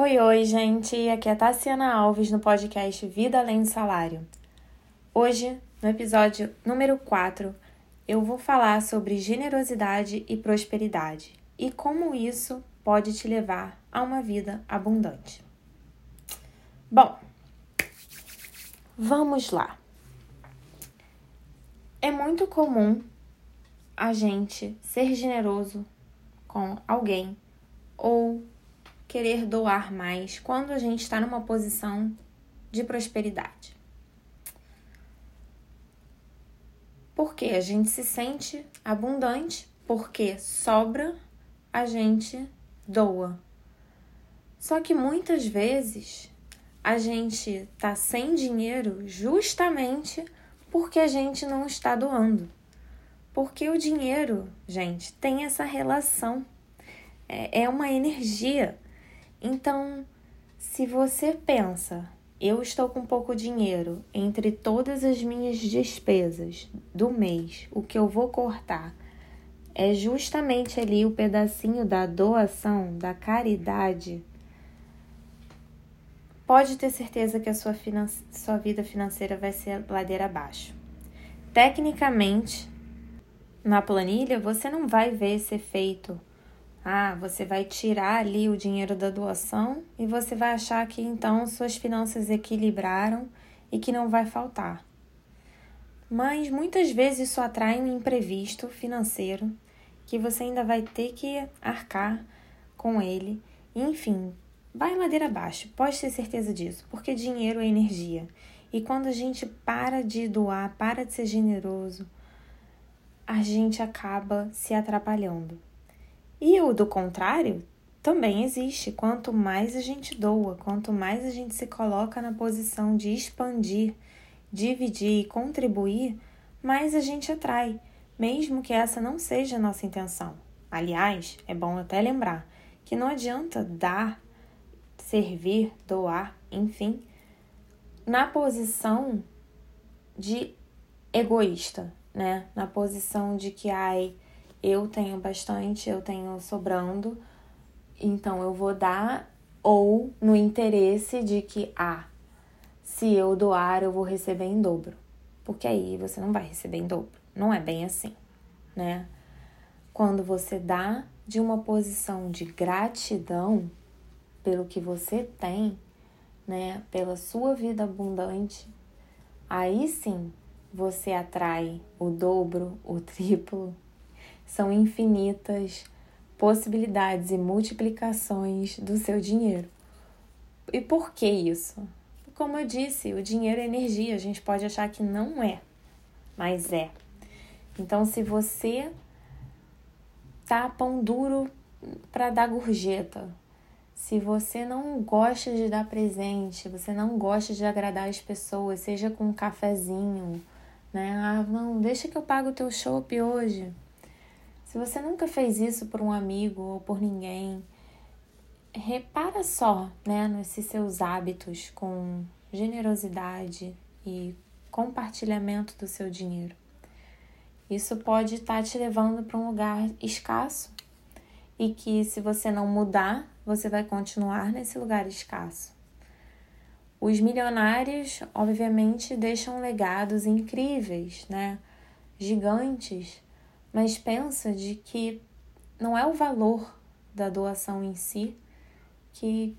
Oi, oi, gente. Aqui é Tassiana Alves no podcast Vida Além do Salário. Hoje, no episódio número 4, eu vou falar sobre generosidade e prosperidade e como isso pode te levar a uma vida abundante. Bom, vamos lá. É muito comum a gente ser generoso com alguém ou querer doar mais quando a gente está numa posição de prosperidade. Porque a gente se sente abundante, porque sobra, a gente doa. Só que muitas vezes a gente tá sem dinheiro justamente porque a gente não está doando. Porque o dinheiro, gente, tem essa relação. É, é uma energia. Então, se você pensa, eu estou com pouco dinheiro entre todas as minhas despesas do mês, o que eu vou cortar é justamente ali o pedacinho da doação, da caridade. Pode ter certeza que a sua, sua vida financeira vai ser ladeira abaixo. Tecnicamente, na planilha, você não vai ver esse efeito ah, você vai tirar ali o dinheiro da doação e você vai achar que então suas finanças equilibraram e que não vai faltar. Mas muitas vezes isso atrai um imprevisto financeiro que você ainda vai ter que arcar com ele. Enfim, vai ladeira abaixo, pode ter certeza disso, porque dinheiro é energia. E quando a gente para de doar, para de ser generoso, a gente acaba se atrapalhando. E o do contrário também existe. Quanto mais a gente doa, quanto mais a gente se coloca na posição de expandir, dividir e contribuir, mais a gente atrai, mesmo que essa não seja a nossa intenção. Aliás, é bom até lembrar que não adianta dar, servir, doar, enfim, na posição de egoísta, né? Na posição de que ai, eu tenho bastante, eu tenho sobrando, então eu vou dar, ou no interesse de que, ah, se eu doar, eu vou receber em dobro. Porque aí você não vai receber em dobro. Não é bem assim, né? Quando você dá de uma posição de gratidão pelo que você tem, né, pela sua vida abundante, aí sim você atrai o dobro, o triplo, são infinitas possibilidades e multiplicações do seu dinheiro. E por que isso? Como eu disse, o dinheiro é energia, a gente pode achar que não é, mas é. Então, se você tá pão duro para dar gorjeta, se você não gosta de dar presente, você não gosta de agradar as pessoas, seja com um cafezinho, né? Ah, não, deixa que eu pago o teu chopp hoje. Se você nunca fez isso por um amigo ou por ninguém, repara só, né, nesses seus hábitos com generosidade e compartilhamento do seu dinheiro. Isso pode estar te levando para um lugar escasso e que se você não mudar, você vai continuar nesse lugar escasso. Os milionários, obviamente, deixam legados incríveis, né? Gigantes mas pensa de que não é o valor da doação em si que,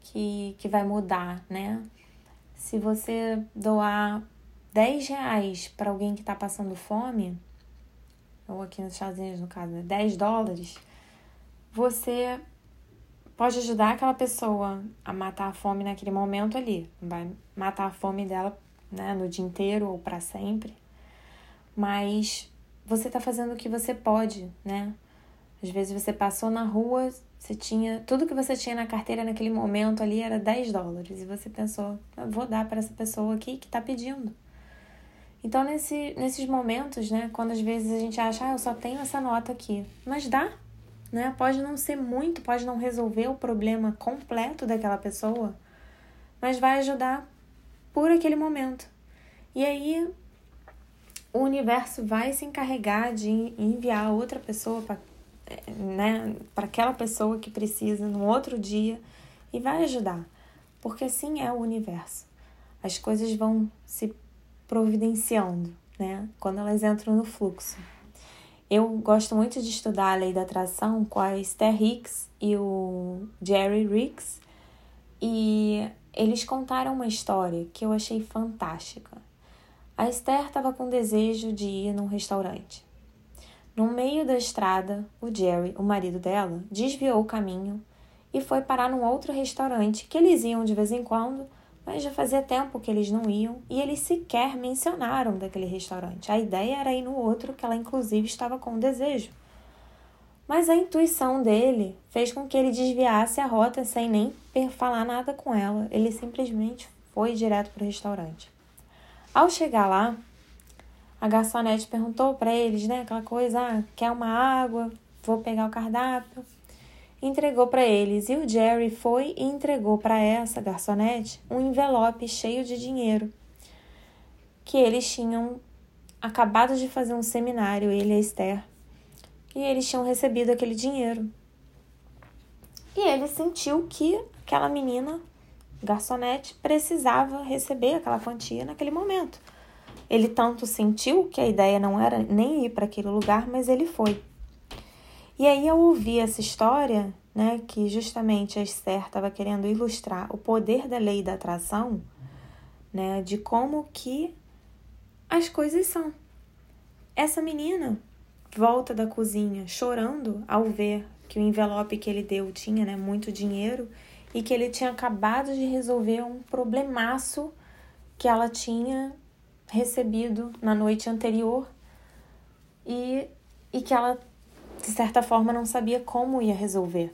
que, que vai mudar, né? Se você doar 10 reais para alguém que está passando fome, ou aqui nos Estados Unidos, no caso, né? 10 dólares, você pode ajudar aquela pessoa a matar a fome naquele momento ali. Vai matar a fome dela né, no dia inteiro ou para sempre, mas você está fazendo o que você pode, né? Às vezes você passou na rua, você tinha tudo que você tinha na carteira naquele momento ali era 10 dólares e você pensou, vou dar para essa pessoa aqui que está pedindo. Então, nesse, nesses momentos, né, quando às vezes a gente acha, ah, eu só tenho essa nota aqui, mas dá, né? Pode não ser muito, pode não resolver o problema completo daquela pessoa, mas vai ajudar por aquele momento. E aí o universo vai se encarregar de enviar outra pessoa para né, para aquela pessoa que precisa no outro dia e vai ajudar, porque assim é o universo. As coisas vão se providenciando, né? Quando elas entram no fluxo. Eu gosto muito de estudar a lei da atração com a Esther Hicks e o Jerry Ricks, e eles contaram uma história que eu achei fantástica. A Esther estava com desejo de ir num restaurante. No meio da estrada, o Jerry, o marido dela, desviou o caminho e foi parar num outro restaurante que eles iam de vez em quando, mas já fazia tempo que eles não iam e eles sequer mencionaram daquele restaurante. A ideia era ir no outro, que ela inclusive estava com desejo. Mas a intuição dele fez com que ele desviasse a rota sem nem falar nada com ela. Ele simplesmente foi direto para o restaurante. Ao chegar lá, a garçonete perguntou para eles, né, aquela coisa, ah, quer uma água? Vou pegar o cardápio. Entregou para eles e o Jerry foi e entregou para essa garçonete um envelope cheio de dinheiro que eles tinham acabado de fazer um seminário, ele e a Esther, e eles tinham recebido aquele dinheiro. E ele sentiu que aquela menina, garçonete, precisava receber aquela quantia naquele momento. Ele tanto sentiu que a ideia não era nem ir para aquele lugar, mas ele foi. E aí eu ouvi essa história, né, que justamente a Esther estava querendo ilustrar o poder da lei da atração, né, de como que as coisas são. Essa menina volta da cozinha chorando ao ver que o envelope que ele deu tinha, né, muito dinheiro e que ele tinha acabado de resolver um problemaço que ela tinha recebido na noite anterior e, e que ela, de certa forma, não sabia como ia resolver.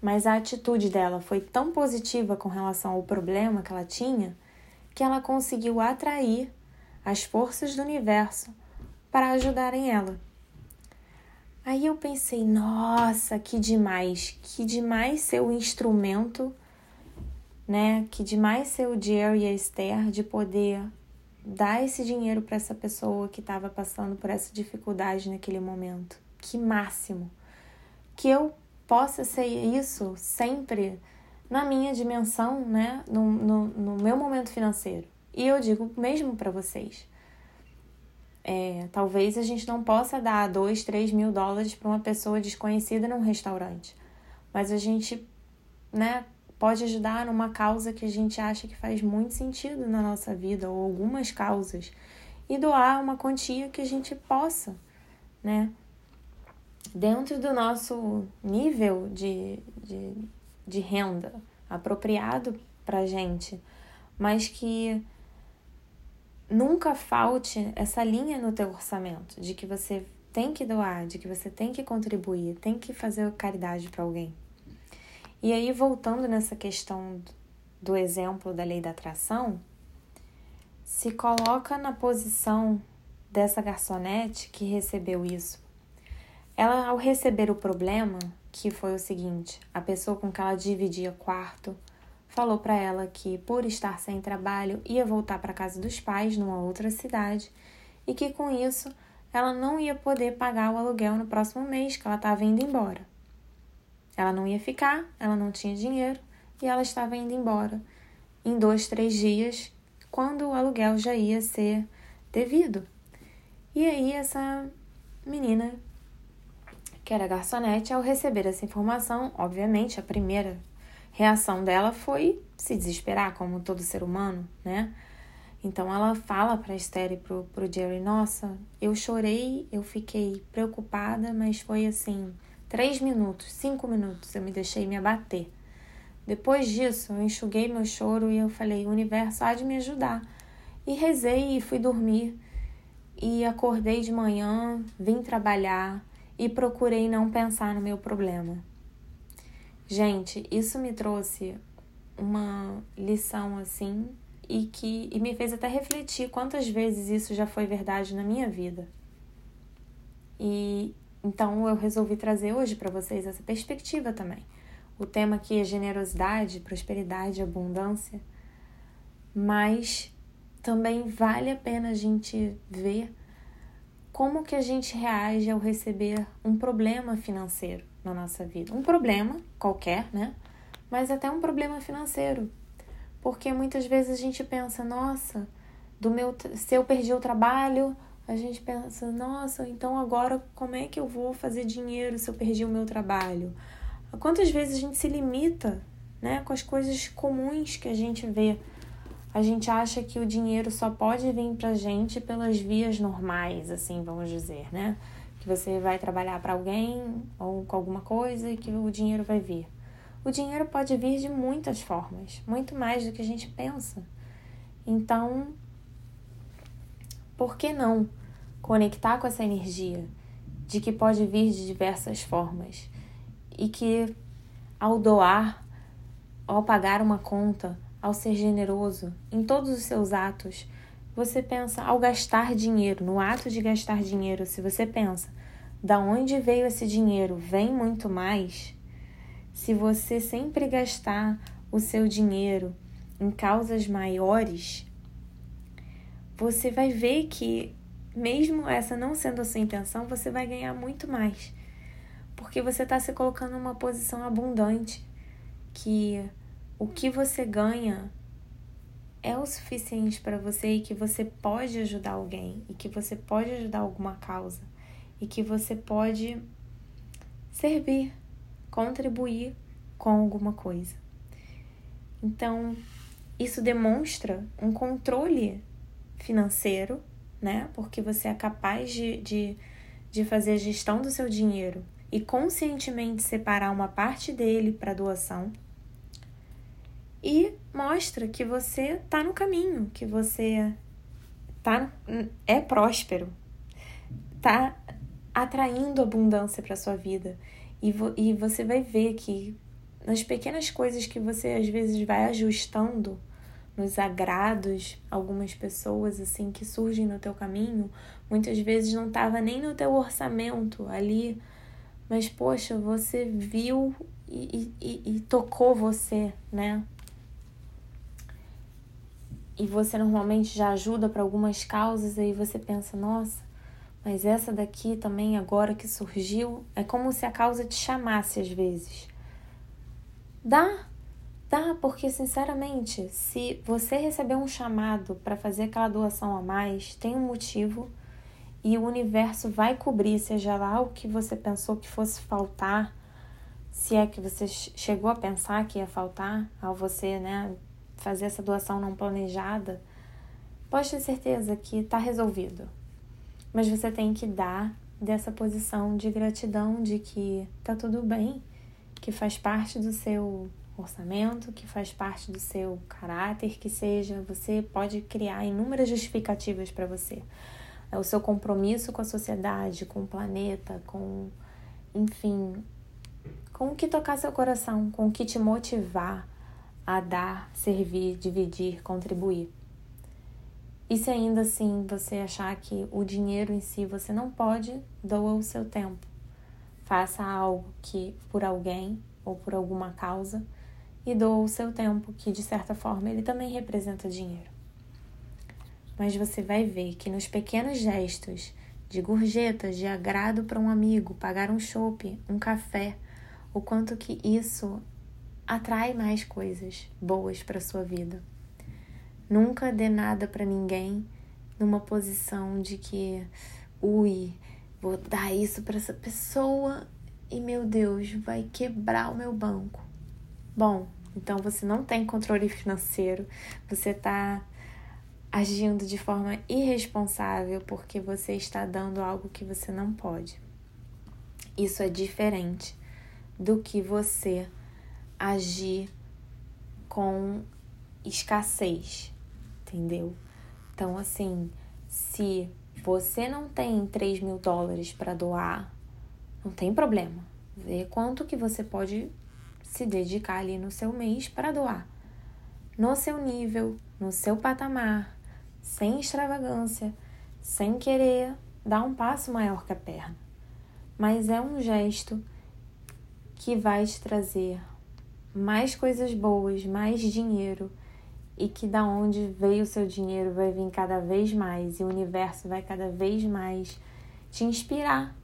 Mas a atitude dela foi tão positiva com relação ao problema que ela tinha que ela conseguiu atrair as forças do universo para ajudarem ela. Aí eu pensei, nossa, que demais, que demais ser o instrumento, né? Que demais ser o Jerry e a Esther de poder dar esse dinheiro para essa pessoa que estava passando por essa dificuldade naquele momento. Que máximo! Que eu possa ser isso sempre na minha dimensão, né? No, no, no meu momento financeiro. E eu digo mesmo para vocês. É, talvez a gente não possa dar dois, três mil dólares para uma pessoa desconhecida num restaurante, mas a gente, né, pode ajudar numa causa que a gente acha que faz muito sentido na nossa vida, ou algumas causas, e doar uma quantia que a gente possa, né? Dentro do nosso nível de, de, de renda apropriado para gente, mas que nunca falte essa linha no teu orçamento de que você tem que doar, de que você tem que contribuir, tem que fazer caridade para alguém. E aí, voltando nessa questão do exemplo da lei da atração, se coloca na posição dessa garçonete que recebeu isso. Ela, ao receber o problema, que foi o seguinte: a pessoa com que ela dividia quarto falou para ela que, por estar sem trabalho, ia voltar para casa dos pais numa outra cidade e que com isso ela não ia poder pagar o aluguel no próximo mês, que ela estava indo embora. Ela não ia ficar, ela não tinha dinheiro e ela estava indo embora em dois, três dias, quando o aluguel já ia ser devido. E aí, essa menina, que era garçonete, ao receber essa informação, obviamente, a primeira reação dela foi se desesperar, como todo ser humano, né? Então ela fala para Esther e pro, pro Jerry: Nossa, eu chorei, eu fiquei preocupada, mas foi assim Três minutos, cinco minutos eu me deixei me abater. Depois disso, eu enxuguei meu choro e eu falei: o universo há de me ajudar. E rezei e fui dormir. E acordei de manhã, vim trabalhar e procurei não pensar no meu problema. Gente, isso me trouxe uma lição assim e que e me fez até refletir quantas vezes isso já foi verdade na minha vida. E então eu resolvi trazer hoje para vocês essa perspectiva também. O tema aqui é generosidade, prosperidade, abundância, mas também vale a pena a gente ver como que a gente reage ao receber um problema financeiro na nossa vida. Um problema qualquer, né? mas até um problema financeiro. Porque muitas vezes a gente pensa, nossa, do meu se eu perdi o trabalho, a gente pensa, nossa, então agora como é que eu vou fazer dinheiro se eu perdi o meu trabalho? Quantas vezes a gente se limita, né, com as coisas comuns que a gente vê? A gente acha que o dinheiro só pode vir pra gente pelas vias normais, assim, vamos dizer, né? Que você vai trabalhar para alguém ou com alguma coisa e que o dinheiro vai vir. O dinheiro pode vir de muitas formas, muito mais do que a gente pensa. Então, por que não conectar com essa energia de que pode vir de diversas formas e que ao doar, ao pagar uma conta, ao ser generoso em todos os seus atos, você pensa ao gastar dinheiro, no ato de gastar dinheiro, se você pensa, da onde veio esse dinheiro? Vem muito mais. Se você sempre gastar o seu dinheiro em causas maiores, você vai ver que, mesmo essa não sendo a sua intenção, você vai ganhar muito mais. Porque você está se colocando numa posição abundante, que o que você ganha é o suficiente para você e que você pode ajudar alguém e que você pode ajudar alguma causa e que você pode servir, contribuir com alguma coisa. Então, isso demonstra um controle financeiro, né? Porque você é capaz de, de, de fazer a gestão do seu dinheiro e conscientemente separar uma parte dele para doação. E mostra que você está no caminho, que você tá, é próspero, tá atraindo abundância para sua vida. E, vo, e você vai ver que nas pequenas coisas que você às vezes vai ajustando, nos agrados, algumas pessoas assim que surgem no teu caminho, muitas vezes não estava nem no teu orçamento ali, mas poxa, você viu e, e, e tocou você, né? E você normalmente já ajuda para algumas causas, aí você pensa, nossa, mas essa daqui também, agora que surgiu, é como se a causa te chamasse às vezes. Dá Tá, porque sinceramente, se você receber um chamado para fazer aquela doação a mais, tem um motivo e o universo vai cobrir, seja lá o que você pensou que fosse faltar, se é que você chegou a pensar que ia faltar ao você, né, fazer essa doação não planejada, pode ter certeza que está resolvido. Mas você tem que dar dessa posição de gratidão de que tá tudo bem, que faz parte do seu orçamento, que faz parte do seu caráter, que seja, você pode criar inúmeras justificativas para você. É o seu compromisso com a sociedade, com o planeta, com, enfim, com o que tocar seu coração, com o que te motivar a dar, servir, dividir, contribuir. E se ainda assim você achar que o dinheiro em si você não pode, doa o seu tempo. Faça algo que por alguém ou por alguma causa e doa o seu tempo, que de certa forma ele também representa dinheiro. Mas você vai ver que nos pequenos gestos de gorjetas, de agrado para um amigo, pagar um chopp, um café, o quanto que isso atrai mais coisas boas para sua vida. Nunca dê nada para ninguém numa posição de que, ui, vou dar isso para essa pessoa e meu Deus, vai quebrar o meu banco. Bom, então você não tem controle financeiro, você está agindo de forma irresponsável porque você está dando algo que você não pode. Isso é diferente do que você agir com escassez, entendeu? Então, assim, se você não tem 3 mil dólares para doar, não tem problema. Vê quanto que você pode se dedicar ali no seu mês para doar. No seu nível, no seu patamar, sem extravagância, sem querer dar um passo maior que a perna. Mas é um gesto que vai te trazer mais coisas boas, mais dinheiro e que da onde veio o seu dinheiro vai vir cada vez mais e o universo vai cada vez mais te inspirar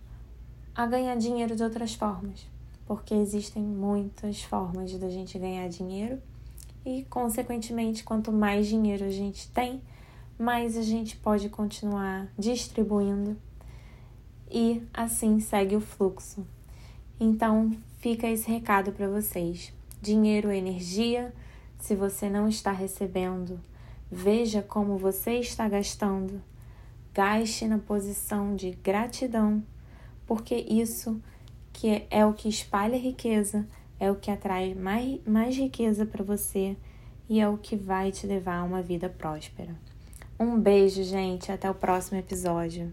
a ganhar dinheiro de outras formas porque existem muitas formas da gente ganhar dinheiro e, consequentemente, quanto mais dinheiro a gente tem, mais a gente pode continuar distribuindo e assim segue o fluxo. Então, fica esse recado para vocês. Dinheiro energia. Se você não está recebendo, veja como você está gastando. Gaste na posição de gratidão, porque isso que é, é o que espalha riqueza, é o que atrai mais, mais riqueza para você e é o que vai te levar a uma vida próspera. Um beijo, gente, até o próximo episódio.